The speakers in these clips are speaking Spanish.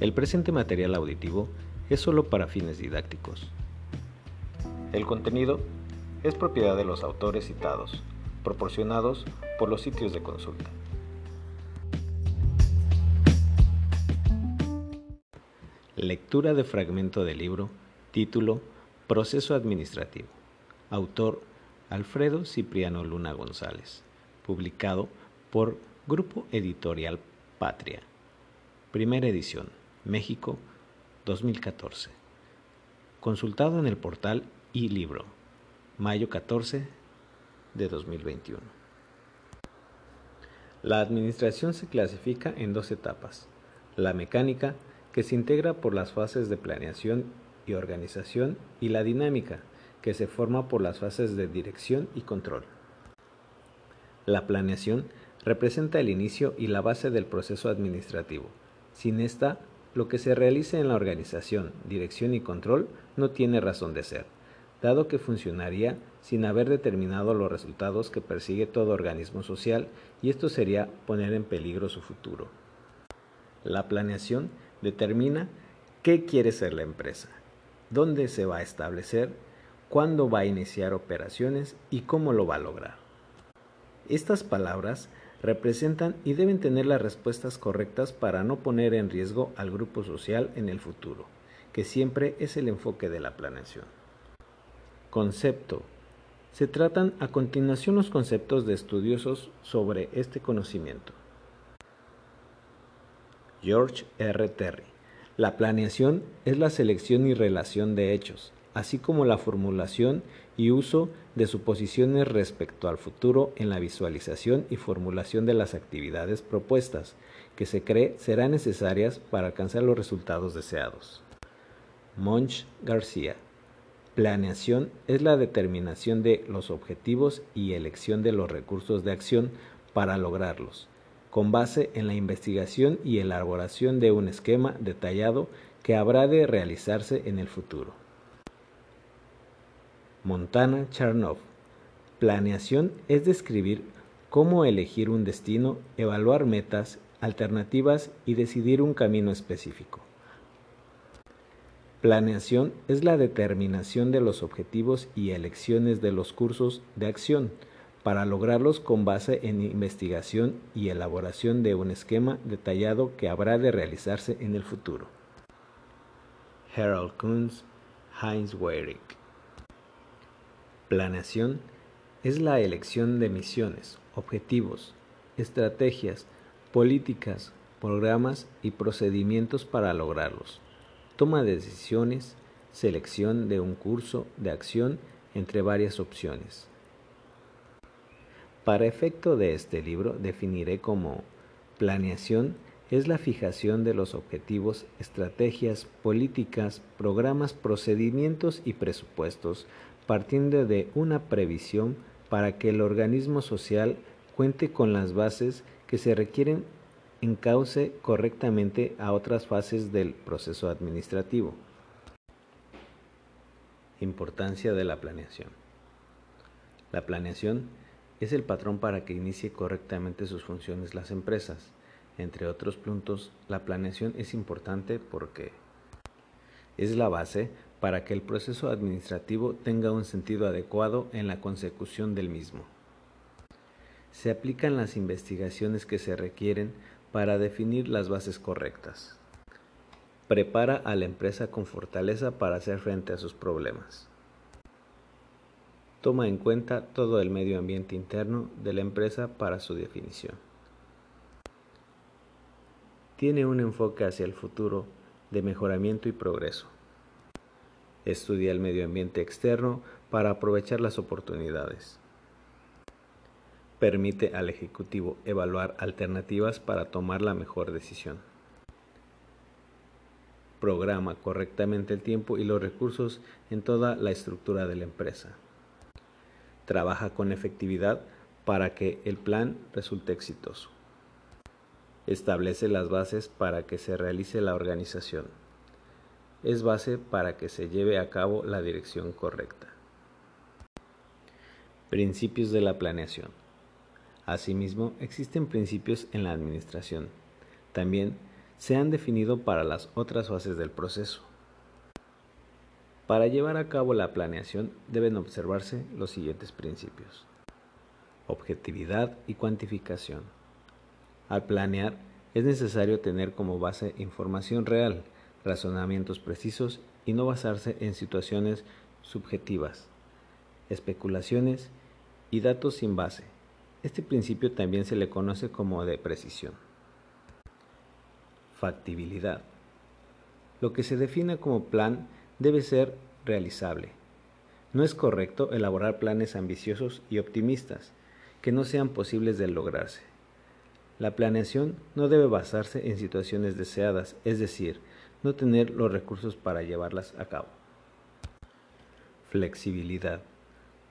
El presente material auditivo es solo para fines didácticos. El contenido es propiedad de los autores citados, proporcionados por los sitios de consulta. Lectura de fragmento del libro, título Proceso Administrativo. Autor Alfredo Cipriano Luna González. Publicado por Grupo Editorial Patria. Primera edición. México, 2014. Consultado en el portal y libro, mayo 14 de 2021. La administración se clasifica en dos etapas. La mecánica, que se integra por las fases de planeación y organización, y la dinámica, que se forma por las fases de dirección y control. La planeación representa el inicio y la base del proceso administrativo. Sin esta, lo que se realice en la organización, dirección y control no tiene razón de ser, dado que funcionaría sin haber determinado los resultados que persigue todo organismo social y esto sería poner en peligro su futuro. La planeación determina qué quiere ser la empresa, dónde se va a establecer, cuándo va a iniciar operaciones y cómo lo va a lograr. Estas palabras representan y deben tener las respuestas correctas para no poner en riesgo al grupo social en el futuro, que siempre es el enfoque de la planeación. Concepto. Se tratan a continuación los conceptos de estudiosos sobre este conocimiento. George R. Terry. La planeación es la selección y relación de hechos, así como la formulación y uso de suposiciones respecto al futuro en la visualización y formulación de las actividades propuestas, que se cree serán necesarias para alcanzar los resultados deseados. Monch García. Planeación es la determinación de los objetivos y elección de los recursos de acción para lograrlos, con base en la investigación y elaboración de un esquema detallado que habrá de realizarse en el futuro. Montana Charnov. Planeación es describir cómo elegir un destino, evaluar metas, alternativas y decidir un camino específico. Planeación es la determinación de los objetivos y elecciones de los cursos de acción para lograrlos con base en investigación y elaboración de un esquema detallado que habrá de realizarse en el futuro. Harold Kunz, Heinz Weyrich Planeación es la elección de misiones, objetivos, estrategias, políticas, programas y procedimientos para lograrlos. Toma de decisiones, selección de un curso de acción entre varias opciones. Para efecto de este libro definiré como planeación es la fijación de los objetivos, estrategias, políticas, programas, procedimientos y presupuestos partiendo de una previsión para que el organismo social cuente con las bases que se requieren encauce correctamente a otras fases del proceso administrativo. Importancia de la planeación. La planeación es el patrón para que inicie correctamente sus funciones las empresas. Entre otros puntos, la planeación es importante porque es la base para que el proceso administrativo tenga un sentido adecuado en la consecución del mismo. Se aplican las investigaciones que se requieren para definir las bases correctas. Prepara a la empresa con fortaleza para hacer frente a sus problemas. Toma en cuenta todo el medio ambiente interno de la empresa para su definición. Tiene un enfoque hacia el futuro de mejoramiento y progreso. Estudia el medio ambiente externo para aprovechar las oportunidades. Permite al Ejecutivo evaluar alternativas para tomar la mejor decisión. Programa correctamente el tiempo y los recursos en toda la estructura de la empresa. Trabaja con efectividad para que el plan resulte exitoso. Establece las bases para que se realice la organización es base para que se lleve a cabo la dirección correcta. Principios de la planeación. Asimismo, existen principios en la administración. También se han definido para las otras fases del proceso. Para llevar a cabo la planeación deben observarse los siguientes principios. Objetividad y cuantificación. Al planear es necesario tener como base información real, razonamientos precisos y no basarse en situaciones subjetivas, especulaciones y datos sin base. Este principio también se le conoce como de precisión. Factibilidad. Lo que se define como plan debe ser realizable. No es correcto elaborar planes ambiciosos y optimistas que no sean posibles de lograrse. La planeación no debe basarse en situaciones deseadas, es decir, no tener los recursos para llevarlas a cabo. Flexibilidad.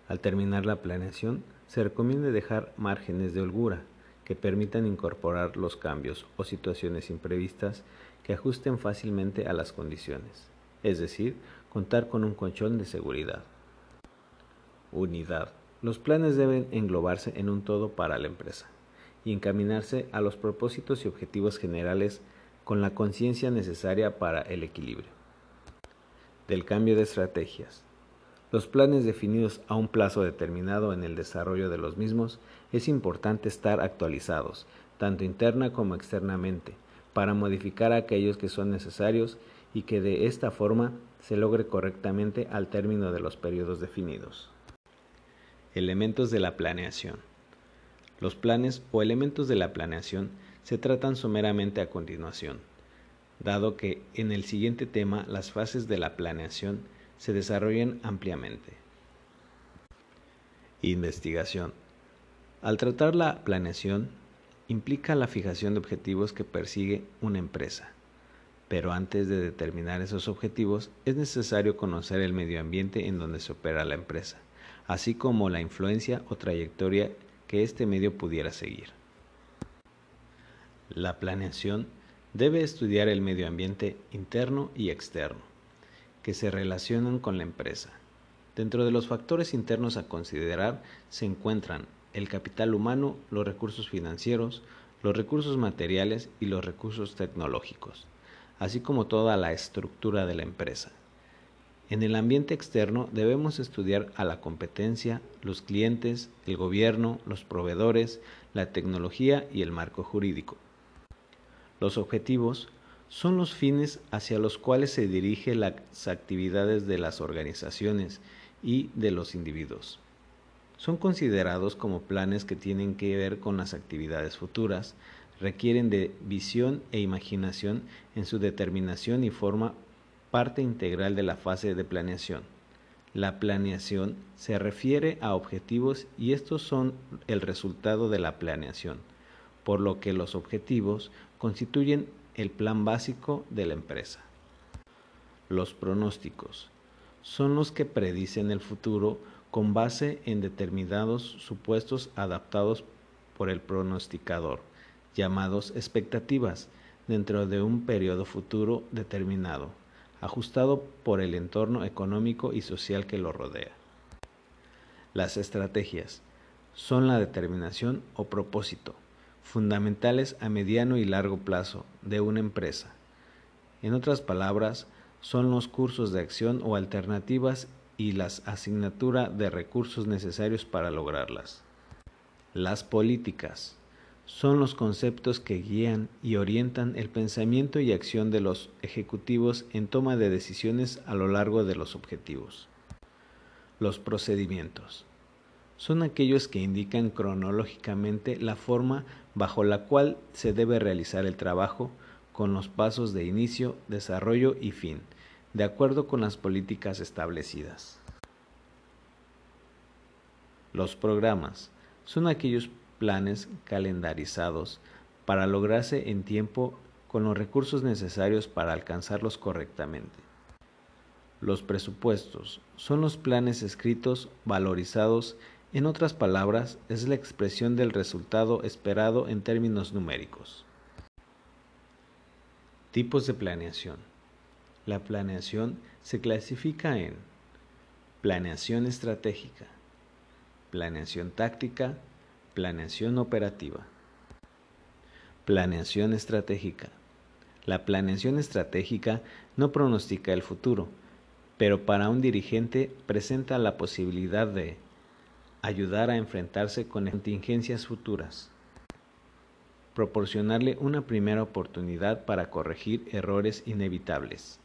Al terminar la planeación, se recomienda dejar márgenes de holgura que permitan incorporar los cambios o situaciones imprevistas que ajusten fácilmente a las condiciones, es decir, contar con un colchón de seguridad. Unidad. Los planes deben englobarse en un todo para la empresa y encaminarse a los propósitos y objetivos generales con la conciencia necesaria para el equilibrio. Del cambio de estrategias. Los planes definidos a un plazo determinado en el desarrollo de los mismos es importante estar actualizados, tanto interna como externamente, para modificar aquellos que son necesarios y que de esta forma se logre correctamente al término de los periodos definidos. Elementos de la planeación. Los planes o elementos de la planeación se tratan someramente a continuación, dado que en el siguiente tema las fases de la planeación se desarrollan ampliamente. Investigación. Al tratar la planeación, implica la fijación de objetivos que persigue una empresa. Pero antes de determinar esos objetivos es necesario conocer el medio ambiente en donde se opera la empresa, así como la influencia o trayectoria que este medio pudiera seguir. La planeación debe estudiar el medio ambiente interno y externo que se relacionan con la empresa. Dentro de los factores internos a considerar se encuentran el capital humano, los recursos financieros, los recursos materiales y los recursos tecnológicos, así como toda la estructura de la empresa. En el ambiente externo debemos estudiar a la competencia, los clientes, el gobierno, los proveedores, la tecnología y el marco jurídico. Los objetivos son los fines hacia los cuales se dirigen las actividades de las organizaciones y de los individuos. Son considerados como planes que tienen que ver con las actividades futuras, requieren de visión e imaginación en su determinación y forma parte integral de la fase de planeación. La planeación se refiere a objetivos y estos son el resultado de la planeación, por lo que los objetivos constituyen el plan básico de la empresa. Los pronósticos son los que predicen el futuro con base en determinados supuestos adaptados por el pronosticador, llamados expectativas, dentro de un periodo futuro determinado, ajustado por el entorno económico y social que lo rodea. Las estrategias son la determinación o propósito, fundamentales a mediano y largo plazo de una empresa. En otras palabras, son los cursos de acción o alternativas y las asignatura de recursos necesarios para lograrlas. Las políticas son los conceptos que guían y orientan el pensamiento y acción de los ejecutivos en toma de decisiones a lo largo de los objetivos. Los procedimientos son aquellos que indican cronológicamente la forma bajo la cual se debe realizar el trabajo con los pasos de inicio, desarrollo y fin, de acuerdo con las políticas establecidas. Los programas son aquellos planes calendarizados para lograrse en tiempo con los recursos necesarios para alcanzarlos correctamente. Los presupuestos son los planes escritos, valorizados en otras palabras, es la expresión del resultado esperado en términos numéricos. Tipos de planeación. La planeación se clasifica en planeación estratégica, planeación táctica, planeación operativa. Planeación estratégica. La planeación estratégica no pronostica el futuro, pero para un dirigente presenta la posibilidad de ayudar a enfrentarse con contingencias futuras, proporcionarle una primera oportunidad para corregir errores inevitables,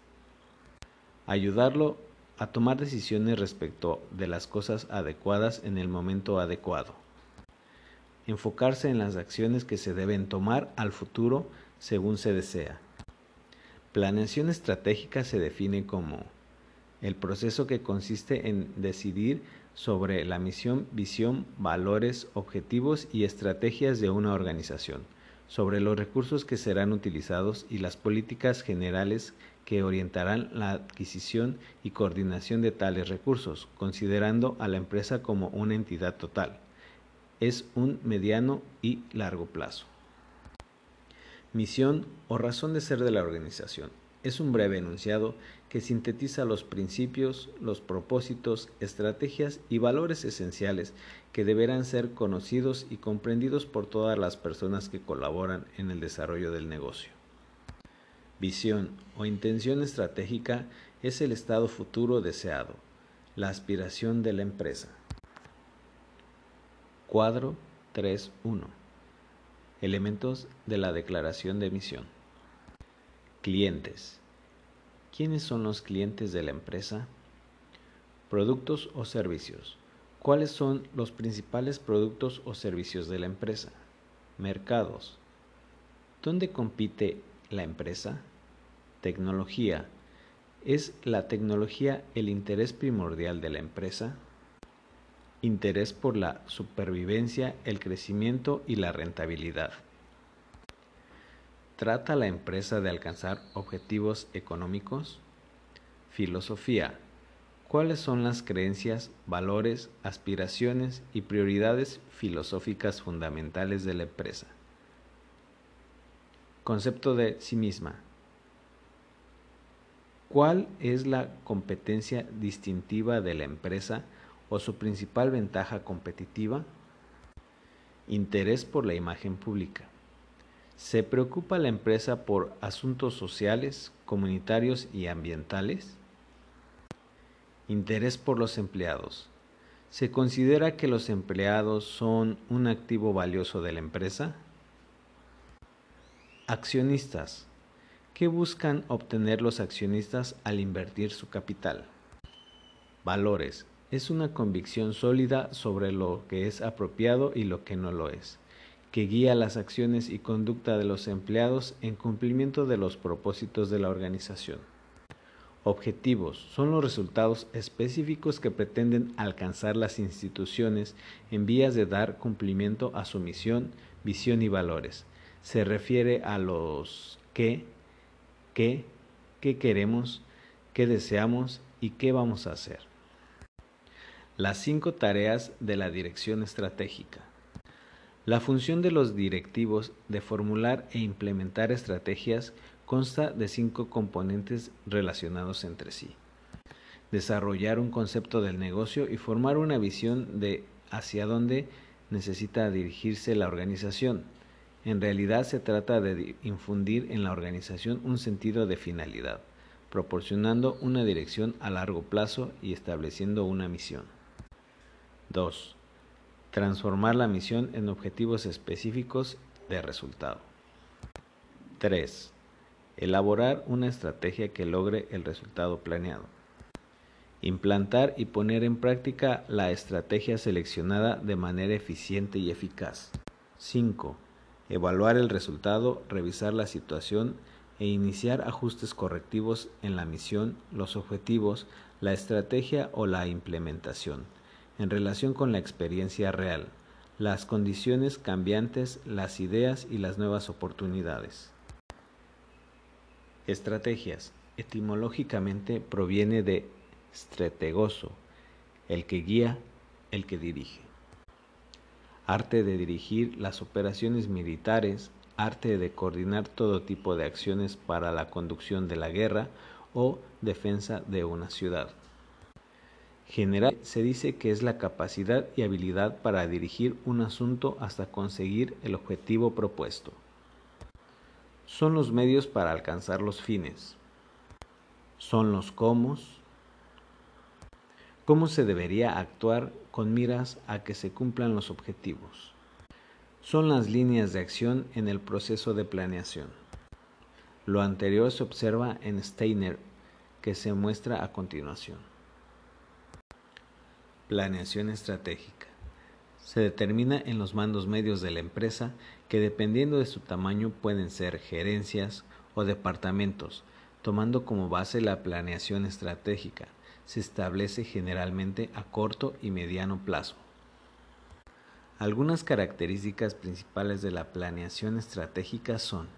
ayudarlo a tomar decisiones respecto de las cosas adecuadas en el momento adecuado, enfocarse en las acciones que se deben tomar al futuro según se desea. Planeación estratégica se define como el proceso que consiste en decidir sobre la misión, visión, valores, objetivos y estrategias de una organización, sobre los recursos que serán utilizados y las políticas generales que orientarán la adquisición y coordinación de tales recursos, considerando a la empresa como una entidad total. Es un mediano y largo plazo. Misión o razón de ser de la organización es un breve enunciado que sintetiza los principios, los propósitos, estrategias y valores esenciales que deberán ser conocidos y comprendidos por todas las personas que colaboran en el desarrollo del negocio. Visión o intención estratégica es el estado futuro deseado, la aspiración de la empresa. Cuadro 3.1 Elementos de la declaración de misión. Clientes. ¿Quiénes son los clientes de la empresa? Productos o servicios. ¿Cuáles son los principales productos o servicios de la empresa? Mercados. ¿Dónde compite la empresa? Tecnología. ¿Es la tecnología el interés primordial de la empresa? Interés por la supervivencia, el crecimiento y la rentabilidad. ¿Trata la empresa de alcanzar objetivos económicos? Filosofía. ¿Cuáles son las creencias, valores, aspiraciones y prioridades filosóficas fundamentales de la empresa? Concepto de sí misma. ¿Cuál es la competencia distintiva de la empresa o su principal ventaja competitiva? Interés por la imagen pública. ¿Se preocupa la empresa por asuntos sociales, comunitarios y ambientales? Interés por los empleados. ¿Se considera que los empleados son un activo valioso de la empresa? Accionistas. ¿Qué buscan obtener los accionistas al invertir su capital? Valores. Es una convicción sólida sobre lo que es apropiado y lo que no lo es que guía las acciones y conducta de los empleados en cumplimiento de los propósitos de la organización. Objetivos son los resultados específicos que pretenden alcanzar las instituciones en vías de dar cumplimiento a su misión, visión y valores. Se refiere a los qué, qué, qué queremos, qué deseamos y qué vamos a hacer. Las cinco tareas de la dirección estratégica. La función de los directivos de formular e implementar estrategias consta de cinco componentes relacionados entre sí. Desarrollar un concepto del negocio y formar una visión de hacia dónde necesita dirigirse la organización. En realidad se trata de infundir en la organización un sentido de finalidad, proporcionando una dirección a largo plazo y estableciendo una misión. 2 Transformar la misión en objetivos específicos de resultado. 3. Elaborar una estrategia que logre el resultado planeado. Implantar y poner en práctica la estrategia seleccionada de manera eficiente y eficaz. 5. Evaluar el resultado, revisar la situación e iniciar ajustes correctivos en la misión, los objetivos, la estrategia o la implementación en relación con la experiencia real, las condiciones cambiantes, las ideas y las nuevas oportunidades. Estrategias. Etimológicamente proviene de strategoso, el que guía, el que dirige. Arte de dirigir las operaciones militares, arte de coordinar todo tipo de acciones para la conducción de la guerra o defensa de una ciudad. General se dice que es la capacidad y habilidad para dirigir un asunto hasta conseguir el objetivo propuesto. son los medios para alcanzar los fines. Son los cómo. Cómo se debería actuar con miras a que se cumplan los objetivos. Son las líneas de acción en el proceso de planeación. Lo anterior se observa en Steiner, que se muestra a continuación. Planeación estratégica. Se determina en los mandos medios de la empresa que dependiendo de su tamaño pueden ser gerencias o departamentos, tomando como base la planeación estratégica. Se establece generalmente a corto y mediano plazo. Algunas características principales de la planeación estratégica son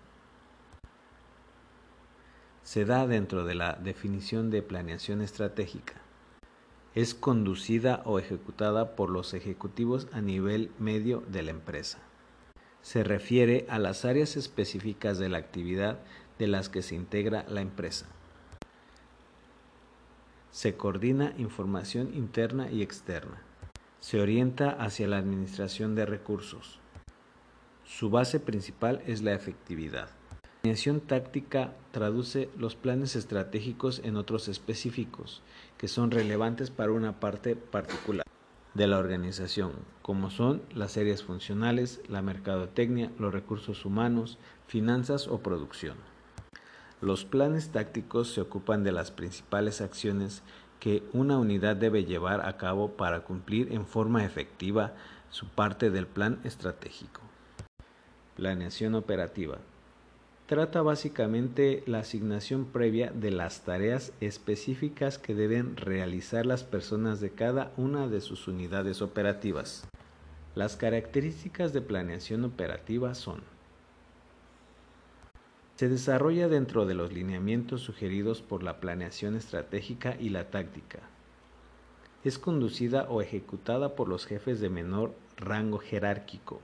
se da dentro de la definición de planeación estratégica. Es conducida o ejecutada por los ejecutivos a nivel medio de la empresa. Se refiere a las áreas específicas de la actividad de las que se integra la empresa. Se coordina información interna y externa. Se orienta hacia la administración de recursos. Su base principal es la efectividad. La táctica traduce los planes estratégicos en otros específicos, que son relevantes para una parte particular de la organización, como son las áreas funcionales, la mercadotecnia, los recursos humanos, finanzas o producción. Los planes tácticos se ocupan de las principales acciones que una unidad debe llevar a cabo para cumplir en forma efectiva su parte del plan estratégico. Planeación operativa trata básicamente la asignación previa de las tareas específicas que deben realizar las personas de cada una de sus unidades operativas. Las características de planeación operativa son se desarrolla dentro de los lineamientos sugeridos por la planeación estratégica y la táctica. Es conducida o ejecutada por los jefes de menor rango jerárquico.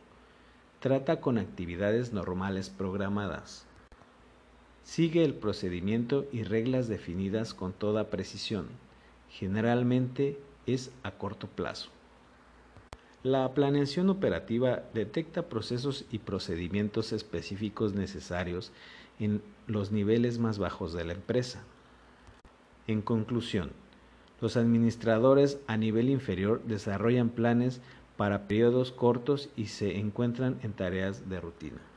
Trata con actividades normales programadas Sigue el procedimiento y reglas definidas con toda precisión. Generalmente es a corto plazo. La planeación operativa detecta procesos y procedimientos específicos necesarios en los niveles más bajos de la empresa. En conclusión, los administradores a nivel inferior desarrollan planes para periodos cortos y se encuentran en tareas de rutina.